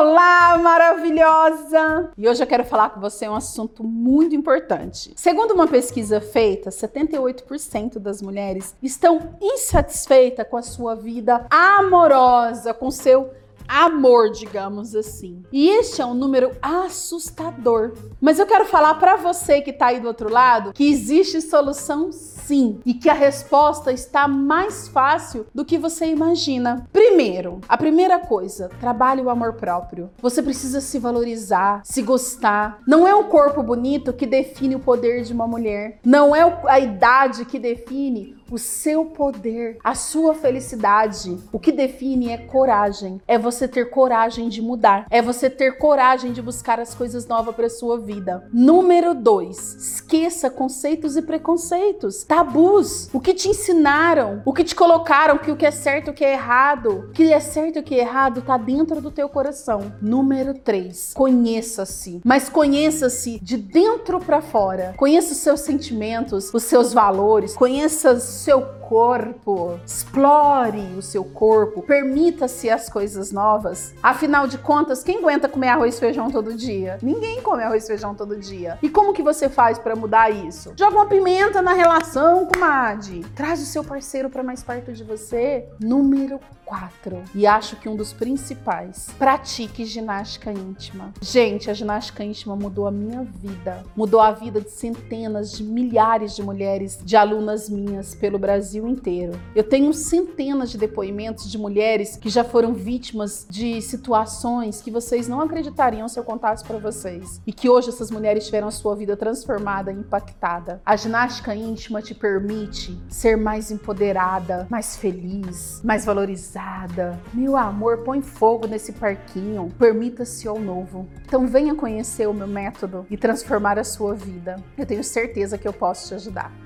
Olá, maravilhosa! E hoje eu quero falar com você um assunto muito importante. Segundo uma pesquisa feita, 78% das mulheres estão insatisfeitas com a sua vida amorosa, com seu amor, digamos assim. E este é um número assustador. Mas eu quero falar para você que tá aí do outro lado que existe solução sim e que a resposta está mais fácil do que você imagina. Primeiro, a primeira coisa, trabalhe o amor próprio. Você precisa se valorizar, se gostar. Não é o corpo bonito que define o poder de uma mulher. Não é a idade que define o seu poder, a sua felicidade. O que define é coragem. É você ter coragem de mudar. É você ter coragem de buscar as coisas novas para sua vida. Número dois, esqueça conceitos e preconceitos, tabus. O que te ensinaram, o que te colocaram que o que é certo o que é errado, o que é certo e o que é errado tá dentro do teu coração. Número três, conheça-se. Mas conheça-se de dentro para fora. Conheça os seus sentimentos, os seus valores, conheça seu corpo, explore o seu corpo, permita-se as coisas novas. Afinal de contas, quem aguenta comer arroz e feijão todo dia? Ninguém come arroz e feijão todo dia. E como que você faz para mudar isso? Joga uma pimenta na relação, comadre. Traz o seu parceiro para mais perto de você. Número 4. E acho que um dos principais. Pratique ginástica íntima. Gente, a ginástica íntima mudou a minha vida. Mudou a vida de centenas, de milhares de mulheres, de alunas minhas pelo Brasil inteiro. Eu tenho centenas de depoimentos de mulheres que já foram vítimas de situações que vocês não acreditariam se eu contasse para vocês. E que hoje essas mulheres tiveram a sua vida transformada, impactada. A ginástica íntima te permite ser mais empoderada, mais feliz, mais valorizada meu amor, põe fogo nesse parquinho. Permita-se ao novo. Então venha conhecer o meu método e transformar a sua vida. Eu tenho certeza que eu posso te ajudar.